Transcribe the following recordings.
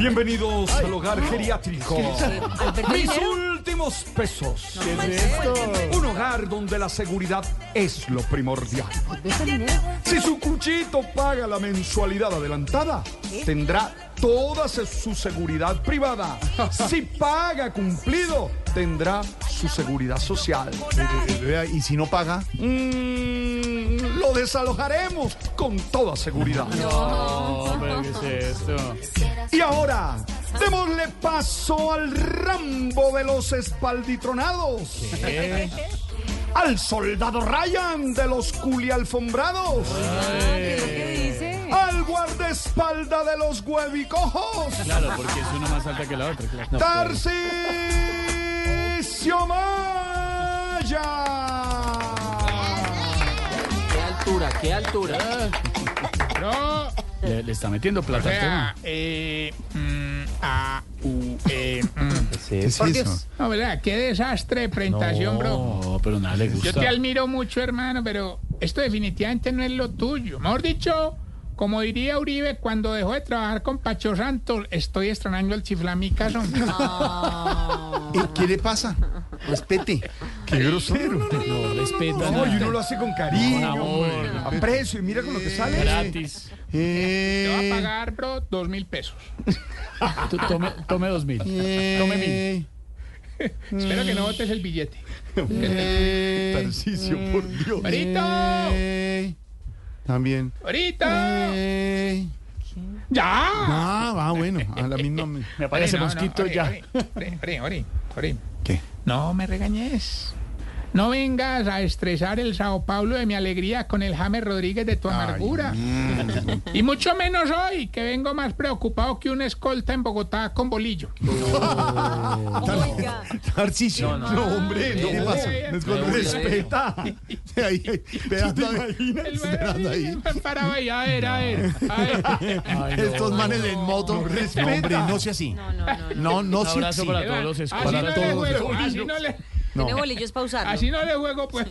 Bienvenidos al hogar geriátrico. Mis últimos pesos. Un hogar donde la seguridad es lo primordial. Si su cuchito paga la mensualidad adelantada, tendrá toda su seguridad privada. Si paga cumplido, tendrá su seguridad social. Y si no paga, Mm, lo desalojaremos con toda seguridad. Y ahora, démosle paso al Rambo de los espalditronados. Al soldado Ryan de los culialfombrados. Al guardaespalda de los huevicojos. Claro, porque es una más alta que la otra. claro. Tarcisio Maya. ¿Qué altura? No, le, le está metiendo plata al tema. eh, mm, a, u, e, mm. ¿qué es eso? No, ¿verdad? Qué desastre de presentación, bro. No, pero nada le Yo gusta. te admiro mucho, hermano, pero esto definitivamente no es lo tuyo. Mejor dicho, como diría Uribe, cuando dejó de trabajar con Pacho Santos, estoy extrañando el chiflamica. son. ¿Y ¿Qué le pasa? Respete. Qué grosero. No respeta No, y uno lo hace con cariño, Con amor. aprecio y mira con lo que sale. Gratis. Te va a Eh, pagar, bro, dos mil pesos. Tú tome, tome dos mil. Tome mil. eh, Espero que no botes el billete. eh, por Dios. ¡Ahorita! eh, También. ¡Ahorita! Eh, ¡Ya! ah, va, bueno. A la misma. me- Me aparece no, no, mosquito ya. Ori, Ori, Ori. ¿Qué? No me regañes. No vengas a estresar el Sao Paulo de mi alegría con el James Rodríguez de tu amargura. Y mucho menos hoy, que vengo más preocupado que un escolta en Bogotá con bolillo. Tarcisio. No, hombre, no, ¿qué pasa? no, Es con no, respeta. Esperando ahí. Esperando ahí. Paraba ahí, a ver, a ver. a ver. Ay, no. Estos manes en moto. No, hombre, no sea así. No, no, no, Un sea abrazo así. para todos los Así escuelas. no Para le todos juego, los así no le, No, bolillos para usarlo. así no le juego, pues.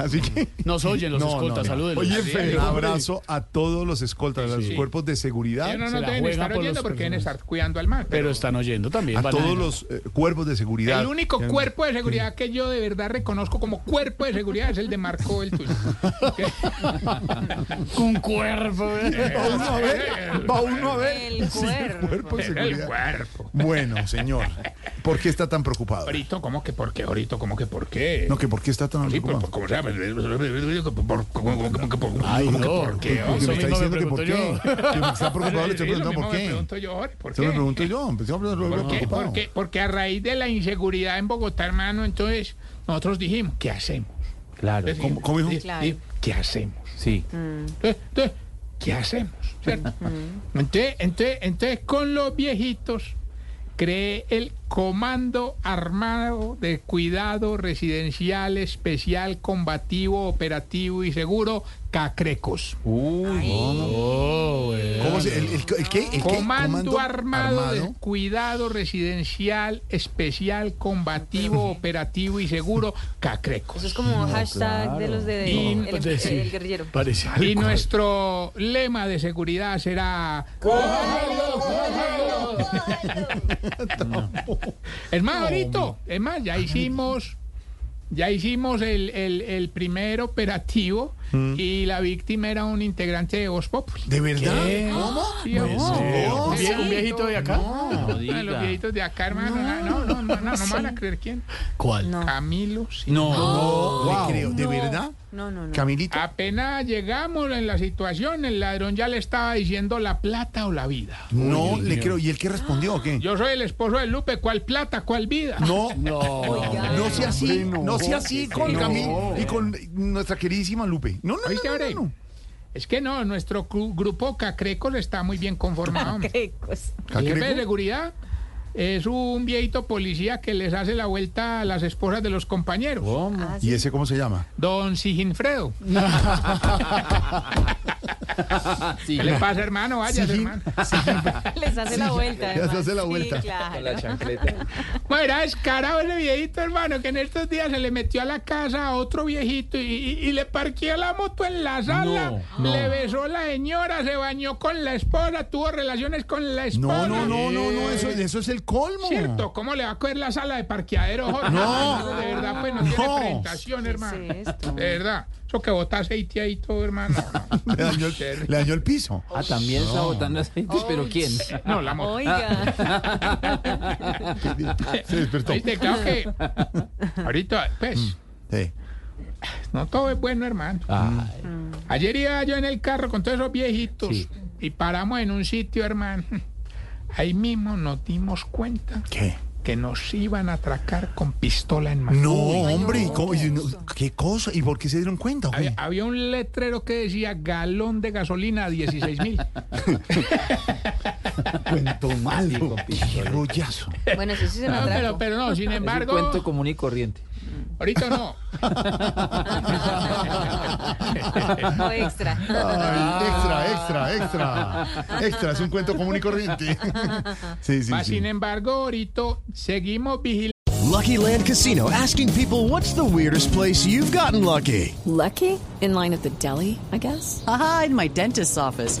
así que. Nos oyen los No, escoltas, no, no. salúdenlos. Oye, Un feo. abrazo a todos los escoltas, a los cuerpos de seguridad, no la deben estar por oyendo porque deben estar cuidando al mar. Pero están oyendo también. a todos los eh, cuerpos de seguridad. El único cuerpo de seguridad que yo de verdad reconozco como cuerpo de seguridad es el de Marco el tuyo. Un cuerpo. Va uno a ver, va uno a ver. El Sí, cuerpo. el cuerpo. Bueno, señor, ¿por qué está tan preocupado? Ahorita, ¿cómo que por qué? Ahorita, ¿cómo que por qué? No, que por qué está tan Sí, como sea, por- ¿cómo como- por Ay, cómo no. por qué? Porque Eso me está diciendo que por qué. Que está preocupado, le estoy preguntando por qué. pregunto yo, Jorge, ¿por Eso me qué? pregunto yo, empecé a. Porque, a raíz de la inseguridad en Bogotá, hermano, entonces nosotros dijimos, ¿qué hacemos? Claro. ¿Cómo- cómo dijo? ¿Qué hacemos? Sí. Entonces, entonces, ¿qué hacemos? ¿Cierto? Entonces, entonces, entonces, con los viejitos cree el Comando Armado de Cuidado Residencial Especial Combativo Operativo y Seguro Cacrecos. Oh, bueno. ¿Cómo se, el, el- el qué? ¿El qué? Comando, Armado, de. Cuidado Residencial Especial Combativo Operativo y Seguro Cacrecos. Eso es como hashtag de los de, Y- el, el- pues, sí. el guerrillero. Parece Y nuestro lema de seguridad será. Es más, ahorita, es más, ya hicimos, ya hicimos el, el- el primer operativo y la víctima era un integrante de Voz Populi. ¿De verdad? ¿Cómo? Sí, hombre. ¿Un, vie- un viejito de acá? Uno de los viejitos de acá, hermano. No, no, no, no, no, me van a creer quién. ¿Cuál? No. Camilo. sí. No. Le creo. ¿De verdad? No, no, no. Camilito. Apenas llegamos en la situación, el ladrón ya le estaba diciendo la plata o la vida. No, le creo. ¿Y él qué respondió o qué? Yo soy el esposo de Lupe, ¿cuál plata, cuál vida? No, No. no sea así, no. no sea así con Camilo y con nuestra queridísima Lupe. No, no, ¿Oíste, no, no. Es que no, nuestro grupo Cacrecos está muy bien conformado. cosa. El jefe de seguridad es un viejito policía que les hace la vuelta a las esposas de los compañeros. Ah, ¿Y sí. ese cómo se llama? Don Siginfredo. ¿Qué le pasa, hermano? Vaya, Sigin- hermano. Les hace la vuelta. les hace la vuelta. Sí, claro. Bueno, era descarado ese viejito, hermano, que en estos días se le metió a la casa a otro viejito y, y- y le parqueó la moto en la sala. Le besó la señora, se bañó con la esposa, tuvo relaciones con la esposa. No, no, no, no, no, eso, eso es el colmo. ¿Cierto? ¿Cómo le va a coger la sala de parqueadero, Jorge? No. De verdad, pues no, tiene No. presentación, hermano. es esto? De verdad. Eso que bota aceite ahí todo, hermano. No, Le dañó, el, le dañó el piso. Ah, también está botando aceite, pero ¿quién? No, la moto. Oiga. Se despertó. Claro que ahorita, pues, Sí. no todo es bueno, hermano. Ay, Ayer iba yo en el carro con todos esos viejitos y paramos en un sitio, hermano. Ahí mismo nos dimos cuenta ¿Qué? que nos iban a atracar con pistola en mano. No, hombre, ¿y cómo? Y no- ¿qué cosa? ¿Y por qué se dieron cuenta? Había, había un letrero que decía galón de gasolina a 16 mil. Cuento malo. Qué rollazo. Bueno, eso sí se me No, pero, pero no, sin es un embargo, cuento común y corriente. ahorita no. O extra. Ay, extra, extra, extra. Extra, es un cuento común y corriente. Sí, sí, Mas, sí. sin embargo, ahorita seguimos vigilando. Lucky Land Casino asking people what's the weirdest place you've gotten lucky? Lucky? In line at the deli, I guess? Aha, in my dentist's office.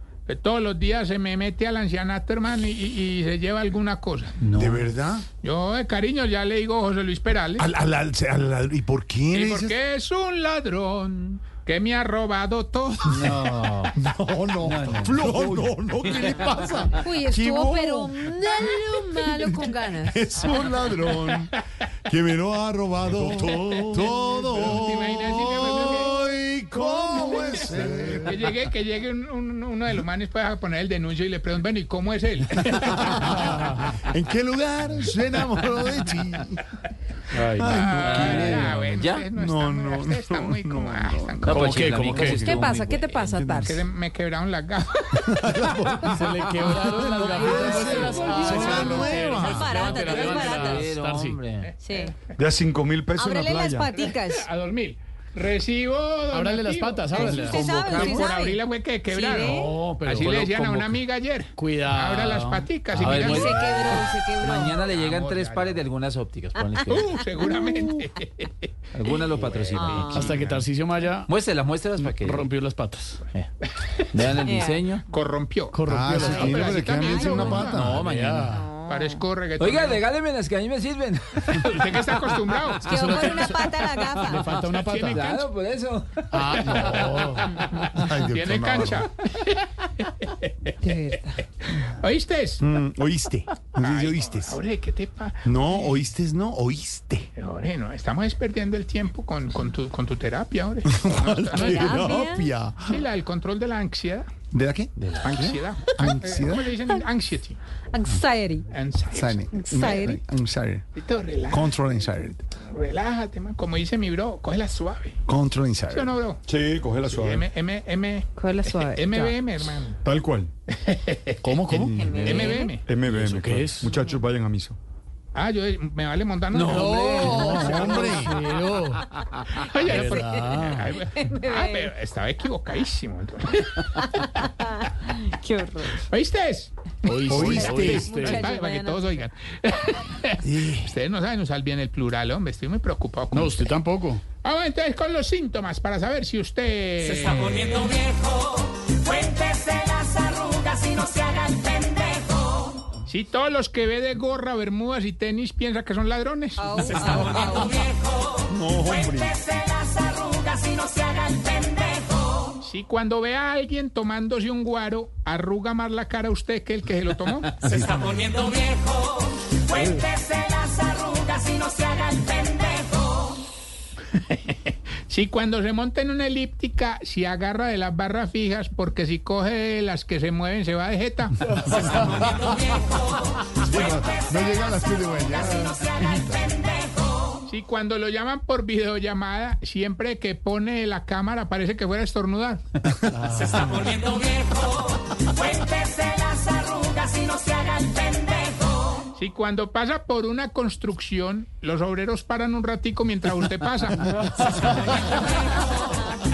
Que todos los días se me mete al ancianato, hermano, y, se lleva alguna cosa. ¿De verdad? Yo, de cariño, ya le digo José Luis Perales. Al, al, al- al- al- ¿Y por qué? y porque es un ladrón que me ha robado todo. No. No, no, no, no, no, ¿qué le pasa? Uy, ¿Qué estuvo pero malo, malo con ganas. Es un ladrón que me lo ha robado todo. ¿Te imaginas si ¿Cómo es él? Que llegue, que llegue un- un- uno de los manes para poner el denuncio y le preguntan, bueno, ¿y cómo es él? ¿En qué lugar se enamoró de ti? Ay, no. Ah, bueno, ¿Ya? no, No, están, no, muy como, ah, como pues qué? Chiflamica ¿Cómo qué? sí ¿Qué estuvo pasa? ¿Qué te pasa, que Tarsi? se me quebraron las gafas. Se le quebraron las nuestras. Son Ah, las nuevas. Baratas, baratas. Pero, Tarsi. hombre. Sí. De a 5 mil pesos en la Ábrele las playa. paticas. A dos mil. Recibo. Ábrale las patas, ábrale. usted sabe, usted Por sabe. abrirla fue que quebraron. ¿Sí ve? No, pero Así le decían a una amiga ayer. Cuidado. Abra las paticas y mira. Se quebró, se quebró. Mañana le llegan Vamos, tres ya, pares de algunas ópticas. ponle cuidado. Uh, seguramente. Algunas lo patrocinan. Hasta que Tarcisio Maya Muéstrelas, muéstrelas para que rompió las patas. eh, vean el diseño. Corrompió. Corrompió Ah, las sí, patas. pero le quedan bien una pata. No, mañana. Parezco reggaetón. Oiga, regáleme las que a mí me sirven. Usted que está acostumbrado. Quedó con una pata a la Le gafa. falta una pata. Tiene cancha. Claro, por eso. Ah, Ay, Dios, Tiene no. cancha. Verdad. ¿Oíste? Mm, ¿Oíste? No sé si oíste. Ahora, ¿qué te pasa? No, oíste, no, oíste. Ahora, no, estamos perdiendo el tiempo con, con, tu, con tu terapia ahora. Terapia. Sí, la del control de la ansiedad. ¿De la qué? Ansiedad. Ansiedad. ¿Cómo le dicen? Anxiety. Anxiety. Anxiety. Anxiety. Anxiety. Control anxiety. relájate, man. Como dice mi bro, cógela suave. Control ¿Sí anxiety. o no, bro? Sí, coge la suave. M, M, M, Cógela suave. MBM, hermano. Tal cual. ¿Cómo, cómo? MBM. MBM. ¿Eso qué es? Muchachos, vayan a misa. Ah, yo me vale montar. No, hombre. Oye, De por- verdad. Ay, ah, pero estaba equivocadísimo. Qué horror. ¿Oíste? Oíste, oíste. Para, para que todos oigan. Ustedes no saben usar bien el plural, hombre. Estoy muy preocupado con No, usted tampoco. Vamos entonces con los síntomas para saber si usted... Se está poniendo viejo. Cuéntese las arrugas y no se haga el pendejo. Si todos los que ve de gorra, bermudas y tenis piensan que son ladrones. Se está poniendo viejo. Cuéntese las arrugas y no se haga el pendejo. Si cuando ve a alguien tomándose un guaro, arruga más la cara a usted que el que se lo tomó. Se está poniendo viejo. Cuéntese las arrugas y no se haga el pendejo. Si cuando se monta en una elíptica, si agarra de las barras fijas, porque si coge de las que se mueven, se va de jeta. Se está poniendo viejo. No llega a las de no. Si cuando lo llaman por videollamada, siempre que pone la cámara parece que fuera a estornudar. Se está poniendo viejo. Si cuando pasa por una construcción, los obreros paran un ratico mientras usted pasa.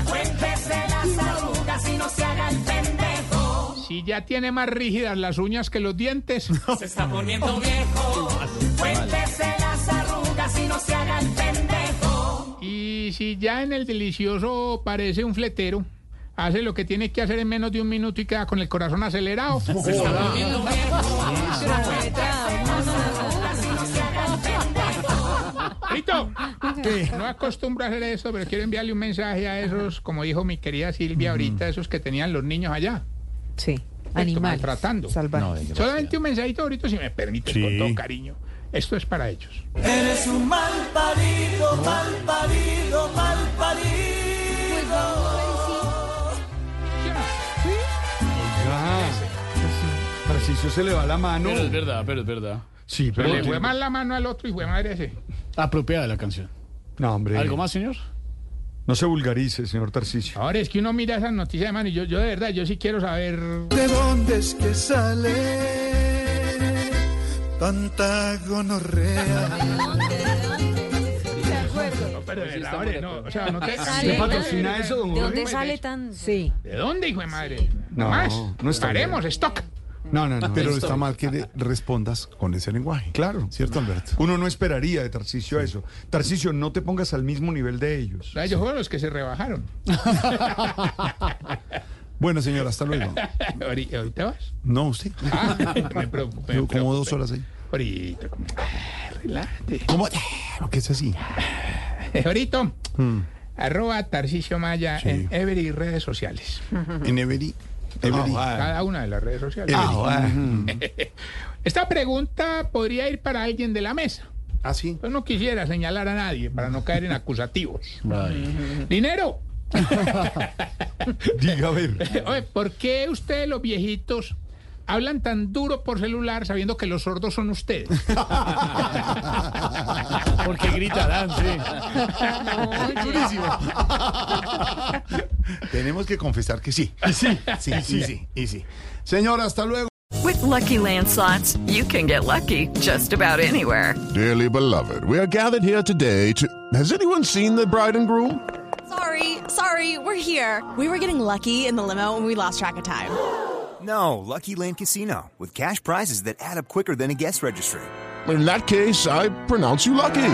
Cuéntese las arrugas y no se haga el pendejo. Si ya tiene más rígidas las uñas que los dientes. Se está poniendo viejo. Cuéntese las arrugas y no se haga el pendejo. Y si ya en el delicioso parece un fletero, hace lo que tiene que hacer en menos de un minuto y queda con el corazón acelerado. Se está poniendo viejo. No acostumbro a hacer eso, pero quiero enviarle un mensaje a esos, como dijo mi querida Silvia ahorita, esos que tenían los niños allá. Sí. Animales. maltratando. Salvajes. Solamente un mensajito ahorita, si me permites, con todo cariño. Esto es para ellos. Eres un mal parido, mal parido, mal parido. Tarcisio se le va la mano. Pero es verdad, pero es verdad. Sí, Pero le fue la mano al otro y fue madre ese. Apropiada la canción. No, hombre. ¿Algo más, señor? No se vulgarice, señor Tarcisio. Ahora es que uno mira esas noticias de mano y yo, yo de verdad, yo sí quiero saber. ¿De dónde es que sale tanta gonorrea? No, pero de verdad, hombre, no, o sea, no te. Sale, ¿Usted patrocina eso, don ¿De dónde sale tan...? Sí. ¿De dónde, hijo de madre? No, más. no está bien. Paremos, stock. No, no, no. Pero está mal que le respondas con ese lenguaje. Claro. ¿Cierto, Alberto? Uno no esperaría de Tarcisio eso. Tarcisio, no te pongas al mismo nivel de ellos. Ellos fueron los que se rebajaron. Bueno, señor, hasta luego. Ahorita ¿ahorita vas? No, usted. Ah, me preocupé. Llevo como dos horas ahí. Ahorita. como- Ah, Relájate. ¿Cómo? ¿Lo que es así? Ahorita. Arroba Tarcisio Maya Sí. en Every redes sociales. En Every. Every. Cada una de las redes sociales. Every. Esta pregunta podría ir para alguien de la mesa. ¿Ah, sí? Yo no quisiera señalar a nadie para no caer en acusativos. Dinero. Diga, a ver. Oye, ¿por qué ustedes los viejitos hablan tan duro por celular sabiendo que los sordos son ustedes? Porque gritarán, sí. Durísimo. Tenemos que confesar que sí. Sí, sí, sí, sí. Y sí. Señor, hasta luego. With Lucky Land slots, you can get lucky just about anywhere. Dearly beloved, we are gathered here today to. Has anyone seen the bride and groom? Sorry, sorry, we're here. We were getting lucky in the limo and we lost track of time. No, Lucky Land Casino, with cash prizes that add up quicker than a guest registry. In that case, I pronounce you lucky.